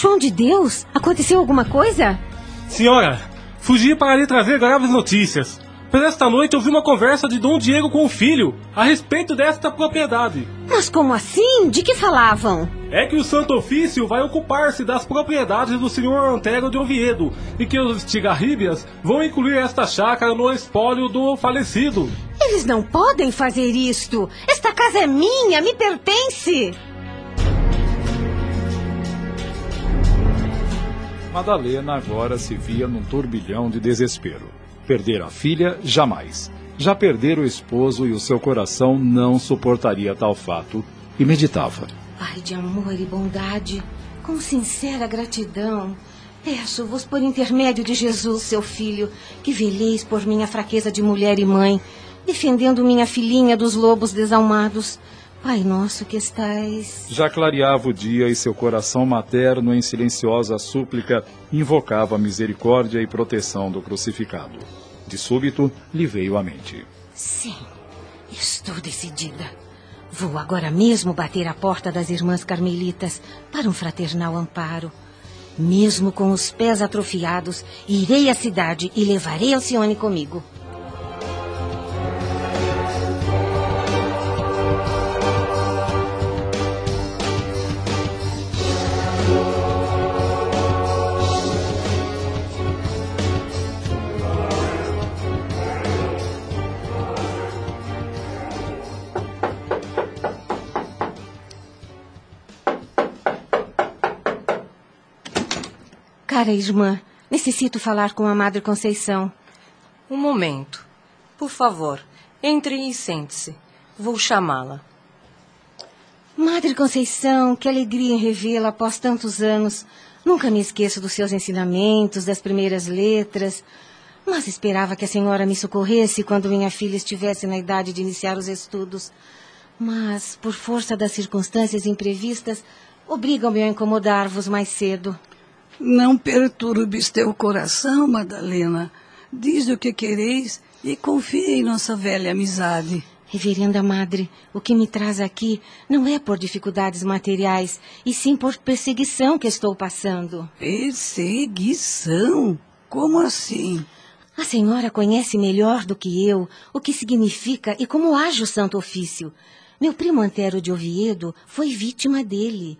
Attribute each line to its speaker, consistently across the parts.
Speaker 1: João de Deus, aconteceu alguma coisa?
Speaker 2: Senhora, fugi para lhe trazer graves notícias. Por esta noite ouvi uma conversa de Dom Diego com o filho a respeito desta propriedade.
Speaker 1: Mas como assim? De que falavam?
Speaker 2: É que o Santo Ofício vai ocupar-se das propriedades do senhor Antero de Oviedo e que os Tigarríbias vão incluir esta chácara no espólio do falecido.
Speaker 1: Eles não podem fazer isto. Esta casa é minha, me pertence.
Speaker 3: Madalena agora se via num turbilhão de desespero. Perder a filha, jamais. Já perder o esposo e o seu coração não suportaria tal fato. E meditava.
Speaker 1: Pai de amor e bondade, com sincera gratidão, peço-vos por intermédio de Jesus, seu filho, que veleis por minha fraqueza de mulher e mãe, defendendo minha filhinha dos lobos desalmados. Pai nosso que estais.
Speaker 3: Já clareava o dia e seu coração materno, em silenciosa súplica, invocava a misericórdia e proteção do crucificado. De súbito, lhe veio à mente.
Speaker 1: Sim, estou decidida. Vou agora mesmo bater à porta das irmãs carmelitas para um fraternal amparo. Mesmo com os pés atrofiados, irei à cidade e levarei Alcione comigo. Cara irmã, necessito falar com a Madre Conceição.
Speaker 4: Um momento. Por favor, entre e sente-se. Vou chamá-la.
Speaker 1: Madre Conceição, que alegria em revê-la após tantos anos. Nunca me esqueço dos seus ensinamentos, das primeiras letras. Mas esperava que a senhora me socorresse quando minha filha estivesse na idade de iniciar os estudos. Mas, por força das circunstâncias imprevistas, obrigam-me a incomodar-vos mais cedo.
Speaker 5: Não perturbes teu coração, Madalena. Diz o que quereis e confia em nossa velha amizade.
Speaker 1: Reverenda Madre, o que me traz aqui não é por dificuldades materiais, e sim por perseguição que estou passando.
Speaker 5: Perseguição? Como assim?
Speaker 1: A senhora conhece melhor do que eu o que significa e como age o Santo Ofício. Meu primo Antero de Oviedo foi vítima dele.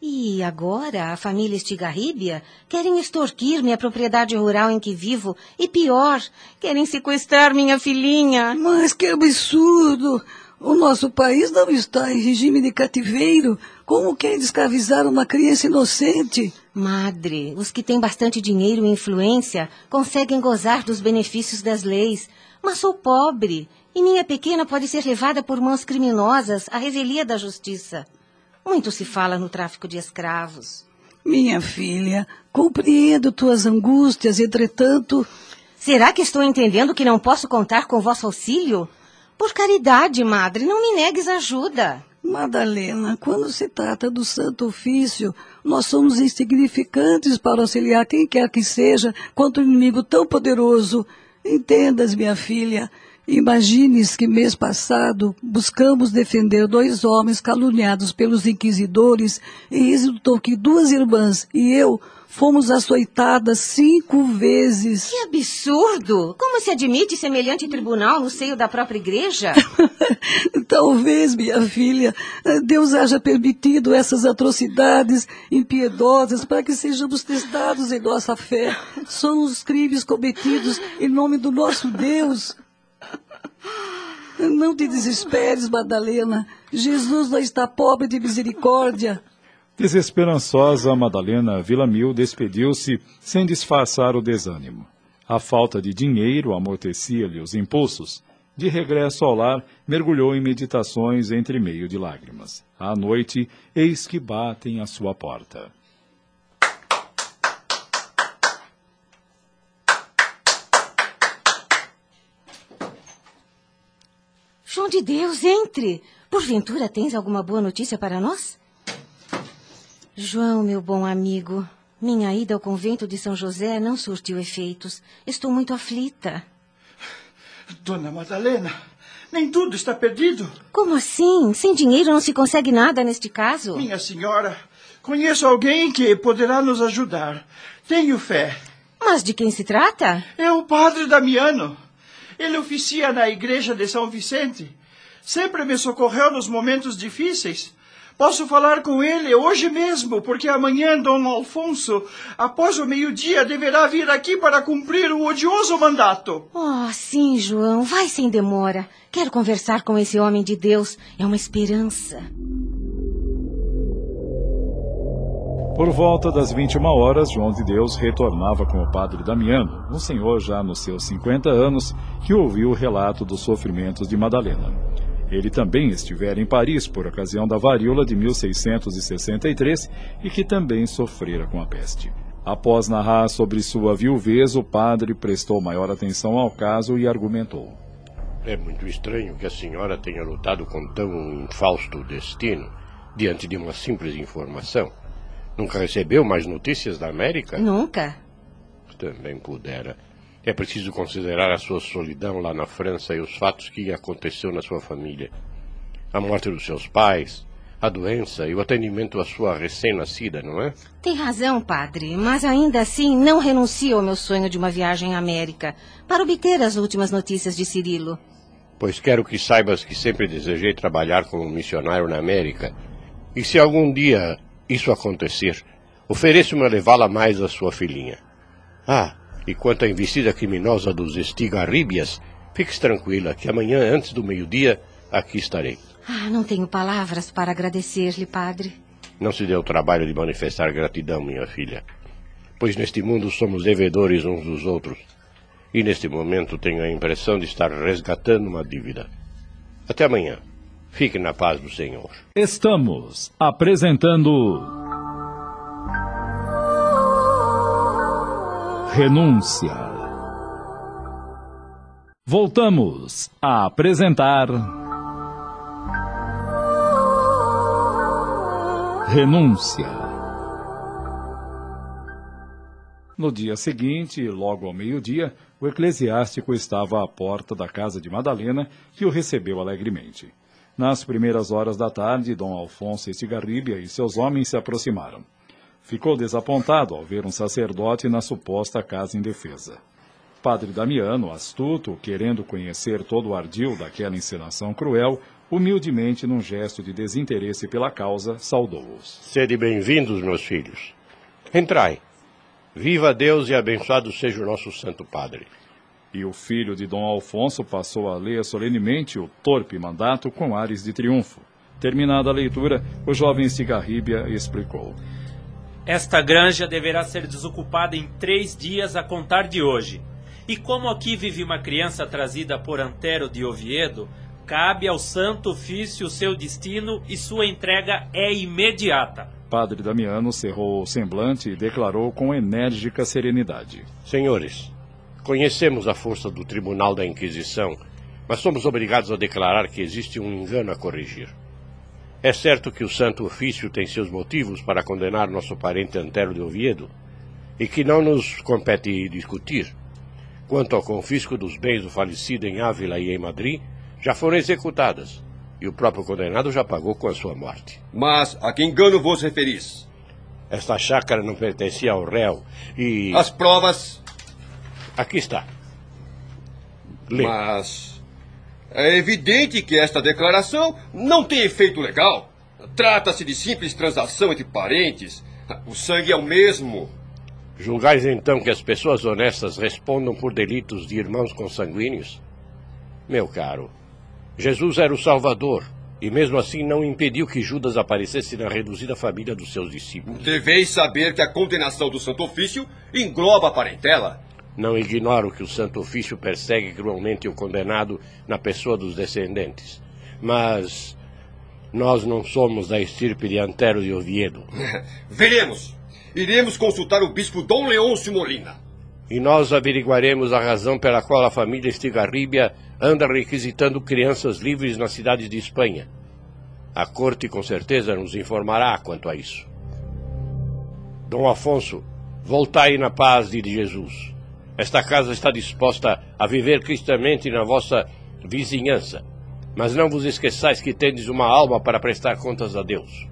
Speaker 1: E agora a família Estigarríbia querem extorquir minha propriedade rural em que vivo e pior, querem sequestrar minha filhinha.
Speaker 5: Mas que absurdo! O nosso país não está em regime de cativeiro. Como quer escravizar uma criança inocente?
Speaker 1: Madre, os que têm bastante dinheiro e influência conseguem gozar dos benefícios das leis. Mas sou pobre e minha pequena pode ser levada por mãos criminosas à revelia da justiça. Muito se fala no tráfico de escravos.
Speaker 5: Minha filha, compreendo tuas angústias, entretanto.
Speaker 1: Será que estou entendendo que não posso contar com vosso auxílio? Por caridade, madre, não me negues ajuda.
Speaker 5: Madalena, quando se trata do santo ofício, nós somos insignificantes para auxiliar quem quer que seja contra um inimigo tão poderoso. Entendas, minha filha, Imagines que mês passado buscamos defender dois homens caluniados pelos inquisidores e resultou que duas irmãs e eu fomos açoitadas cinco vezes.
Speaker 1: Que absurdo! Como se admite semelhante tribunal no seio da própria igreja?
Speaker 5: Talvez, minha filha, Deus haja permitido essas atrocidades impiedosas para que sejamos testados em nossa fé. São os crimes cometidos em nome do nosso Deus. Não te desesperes, Madalena. Jesus não está pobre de misericórdia.
Speaker 3: Desesperançosa, Madalena Villamil despediu-se sem disfarçar o desânimo. A falta de dinheiro amortecia-lhe os impulsos. De regresso ao lar, mergulhou em meditações entre meio de lágrimas. À noite, eis que batem à sua porta.
Speaker 1: João de Deus, entre! Porventura tens alguma boa notícia para nós? João, meu bom amigo, minha ida ao convento de São José não surtiu efeitos. Estou muito aflita.
Speaker 6: Dona Madalena, nem tudo está perdido.
Speaker 1: Como assim? Sem dinheiro não se consegue nada neste caso?
Speaker 6: Minha senhora, conheço alguém que poderá nos ajudar. Tenho fé.
Speaker 1: Mas de quem se trata?
Speaker 6: É o padre Damiano. Ele oficia na igreja de São Vicente. Sempre me socorreu nos momentos difíceis. Posso falar com ele hoje mesmo, porque amanhã Dom Alfonso, após o meio-dia, deverá vir aqui para cumprir o odioso mandato.
Speaker 1: Oh, sim, João. Vai sem demora. Quero conversar com esse homem de Deus. É uma esperança.
Speaker 3: Por volta das 21 horas, João de Deus retornava com o padre Damiano, um senhor já nos seus 50 anos, que ouviu o relato dos sofrimentos de Madalena. Ele também estivera em Paris por ocasião da varíola de 1663 e que também sofrera com a peste. Após narrar sobre sua viuvez, o padre prestou maior atenção ao caso e argumentou.
Speaker 7: É muito estranho que a senhora tenha lutado com tão infausto destino diante de uma simples informação. Nunca recebeu mais notícias da América?
Speaker 1: Nunca.
Speaker 7: Também pudera. É preciso considerar a sua solidão lá na França e os fatos que aconteceu na sua família. A morte dos seus pais, a doença e o atendimento à sua recém-nascida, não é?
Speaker 1: Tem razão, padre, mas ainda assim não renuncio ao meu sonho de uma viagem à América para obter as últimas notícias de Cirilo.
Speaker 7: Pois quero que saibas que sempre desejei trabalhar como missionário na América. E se algum dia isso acontecer, ofereço-me a levá-la mais à sua filhinha. Ah, e quanto à investida criminosa dos estigarríbias, fique tranquila que amanhã, antes do meio-dia, aqui estarei.
Speaker 1: Ah, não tenho palavras para agradecer-lhe, padre.
Speaker 7: Não se dê o trabalho de manifestar gratidão, minha filha. Pois neste mundo somos devedores uns dos outros. E neste momento tenho a impressão de estar resgatando uma dívida. Até amanhã. Fique na paz do Senhor.
Speaker 3: Estamos apresentando. Renúncia. Voltamos a apresentar. Renúncia. No dia seguinte, logo ao meio-dia, o eclesiástico estava à porta da casa de Madalena, que o recebeu alegremente. Nas primeiras horas da tarde, Dom Alfonso Estigarribia e seus homens se aproximaram. Ficou desapontado ao ver um sacerdote na suposta casa indefesa. Padre Damiano, astuto, querendo conhecer todo o ardil daquela encenação cruel, humildemente, num gesto de desinteresse pela causa, saudou-os.
Speaker 7: Sede bem-vindos, meus filhos. Entrai. Viva Deus e abençoado seja o nosso Santo Padre.
Speaker 3: E o filho de Dom Alfonso passou a ler solenemente o torpe mandato com ares de triunfo. Terminada a leitura, o jovem Cigarríbia explicou.
Speaker 8: Esta granja deverá ser desocupada em três dias a contar de hoje. E como aqui vive uma criança trazida por Antero de Oviedo, cabe ao santo ofício o seu destino e sua entrega é imediata.
Speaker 3: Padre Damiano cerrou o semblante e declarou com enérgica serenidade.
Speaker 7: Senhores, conhecemos a força do Tribunal da Inquisição, mas somos obrigados a declarar que existe um engano a corrigir. É certo que o Santo Ofício tem seus motivos para condenar nosso parente Antero de Oviedo, e que não nos compete discutir. Quanto ao confisco dos bens do falecido em Ávila e em Madrid, já foram executadas, e o próprio condenado já pagou com a sua morte.
Speaker 9: Mas a que engano vos referis?
Speaker 7: Esta chácara não pertencia ao réu e.
Speaker 9: As provas.
Speaker 7: Aqui está. Lê.
Speaker 9: Mas. É evidente que esta declaração não tem efeito legal. Trata-se de simples transação entre parentes. O sangue é o mesmo.
Speaker 7: Julgais então que as pessoas honestas respondam por delitos de irmãos consanguíneos? Meu caro, Jesus era o Salvador, e mesmo assim não impediu que Judas aparecesse na reduzida família dos seus discípulos.
Speaker 9: Deveis saber que a condenação do Santo Ofício engloba a parentela.
Speaker 7: Não ignoro que o Santo Ofício persegue cruelmente o condenado na pessoa dos descendentes. Mas nós não somos da estirpe de Antero de Oviedo.
Speaker 9: Veremos. Iremos consultar o bispo Dom Leôncio Molina.
Speaker 7: E nós averiguaremos a razão pela qual a família Estigarribia anda requisitando crianças livres na cidade de Espanha. A corte com certeza nos informará quanto a isso. Dom Afonso, voltai na paz de Jesus. Esta casa está disposta a viver cristamente na vossa vizinhança. Mas não vos esqueçais que tendes uma alma para prestar contas a Deus.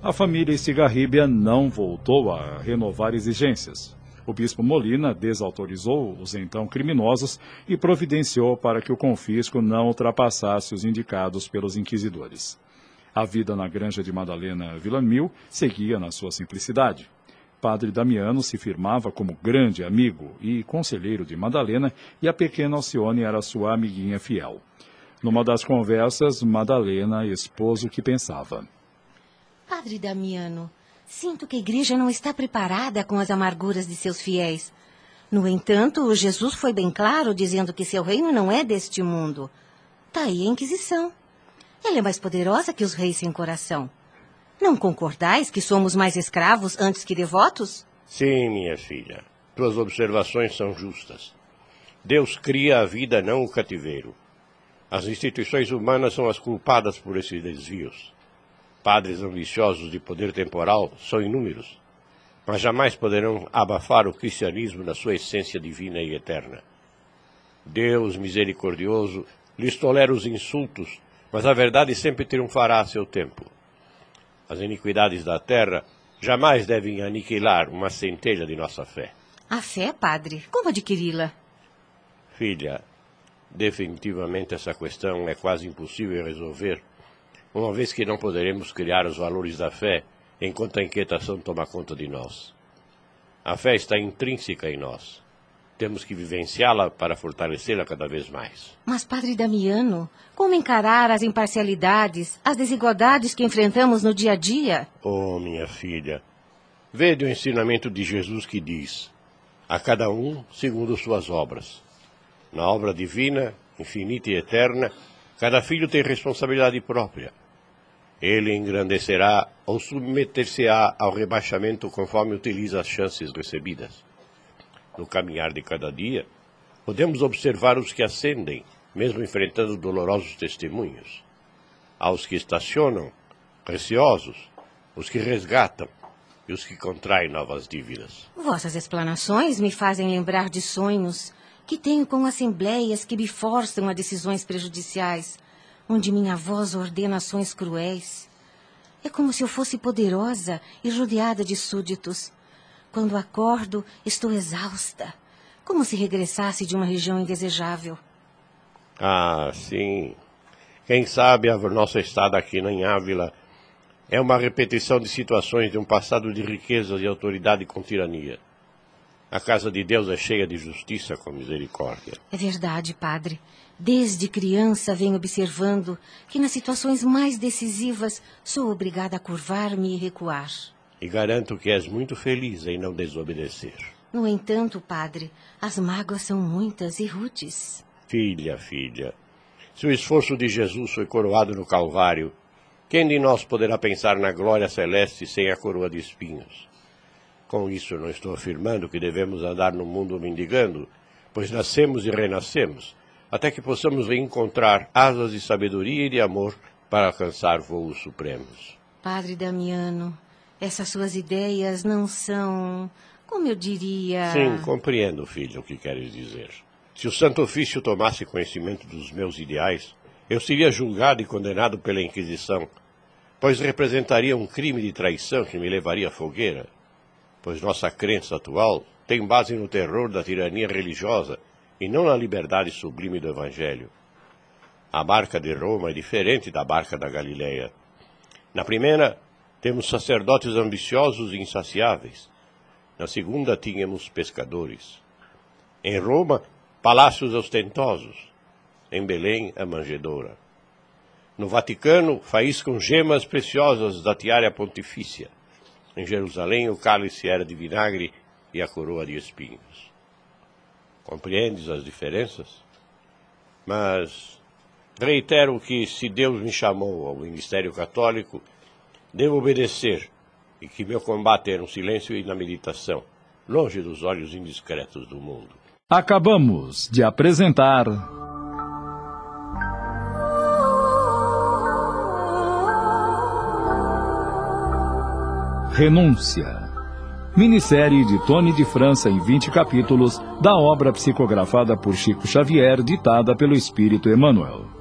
Speaker 3: A família Estigarribia não voltou a renovar exigências. O bispo Molina desautorizou os então criminosos e providenciou para que o confisco não ultrapassasse os indicados pelos inquisidores. A vida na granja de Madalena Villamil seguia na sua simplicidade. Padre Damiano se firmava como grande amigo e conselheiro de Madalena e a pequena Alcione era sua amiguinha fiel. Numa das conversas, Madalena expôs o que pensava.
Speaker 1: Padre Damiano, sinto que a igreja não está preparada com as amarguras de seus fiéis. No entanto, Jesus foi bem claro dizendo que seu reino não é deste mundo. Tá aí a Inquisição. Ela é mais poderosa que os reis sem coração. Não concordais que somos mais escravos antes que devotos?
Speaker 7: Sim, minha filha. Tuas observações são justas. Deus cria a vida, não o cativeiro. As instituições humanas são as culpadas por esses desvios. Padres ambiciosos de poder temporal são inúmeros, mas jamais poderão abafar o cristianismo na sua essência divina e eterna. Deus misericordioso lhes tolera os insultos, mas a verdade sempre triunfará a seu tempo. As iniquidades da terra jamais devem aniquilar uma centelha de nossa fé.
Speaker 1: A fé, padre? Como adquiri-la?
Speaker 7: Filha, definitivamente essa questão é quase impossível resolver, uma vez que não poderemos criar os valores da fé enquanto a inquietação toma conta de nós. A fé está intrínseca em nós. Temos que vivenciá-la para fortalecê-la cada vez mais.
Speaker 1: Mas, Padre Damiano, como encarar as imparcialidades, as desigualdades que enfrentamos no dia a dia?
Speaker 7: Oh, minha filha, vede o ensinamento de Jesus que diz: a cada um segundo suas obras. Na obra divina, infinita e eterna, cada filho tem responsabilidade própria. Ele engrandecerá ou submeter-se-á ao rebaixamento conforme utiliza as chances recebidas no caminhar de cada dia, podemos observar os que ascendem, mesmo enfrentando dolorosos testemunhos. Aos que estacionam, receosos, os que resgatam e os que contraem novas dívidas.
Speaker 1: Vossas explanações me fazem lembrar de sonhos que tenho com assembleias que me forçam a decisões prejudiciais, onde minha voz ordena ações cruéis. É como se eu fosse poderosa e rodeada de súditos quando acordo, estou exausta, como se regressasse de uma região indesejável.
Speaker 7: Ah, sim. Quem sabe a nossa estada aqui em Ávila é uma repetição de situações de um passado de riqueza e autoridade com tirania. A casa de Deus é cheia de justiça com misericórdia.
Speaker 1: É verdade, padre. Desde criança venho observando que nas situações mais decisivas sou obrigada a curvar-me e recuar.
Speaker 7: E garanto que és muito feliz em não desobedecer.
Speaker 1: No entanto, padre, as mágoas são muitas e rudes.
Speaker 7: Filha, filha, se o esforço de Jesus foi coroado no Calvário, quem de nós poderá pensar na glória celeste sem a coroa de espinhos? Com isso, não estou afirmando que devemos andar no mundo mendigando, pois nascemos e renascemos, até que possamos reencontrar asas de sabedoria e de amor para alcançar voos supremos.
Speaker 1: Padre Damiano, essas suas ideias não são, como eu diria.
Speaker 7: Sim, compreendo, filho, o que queres dizer. Se o Santo Ofício tomasse conhecimento dos meus ideais, eu seria julgado e condenado pela Inquisição, pois representaria um crime de traição que me levaria à fogueira. Pois nossa crença atual tem base no terror da tirania religiosa e não na liberdade sublime do Evangelho. A barca de Roma é diferente da barca da Galileia. Na primeira, temos sacerdotes ambiciosos e insaciáveis. Na segunda, tínhamos pescadores. Em Roma, palácios ostentosos. Em Belém, a manjedoura. No Vaticano, faíscam gemas preciosas da tiara pontifícia. Em Jerusalém, o cálice era de vinagre e a coroa de espinhos. Compreendes as diferenças? Mas reitero que se Deus me chamou ao ministério católico, devo obedecer e que meu combate é no silêncio e na meditação, longe dos olhos indiscretos do mundo.
Speaker 3: Acabamos de apresentar. Renúncia. Minissérie de Tony de França em 20 capítulos da obra psicografada por Chico Xavier, ditada pelo Espírito Emmanuel.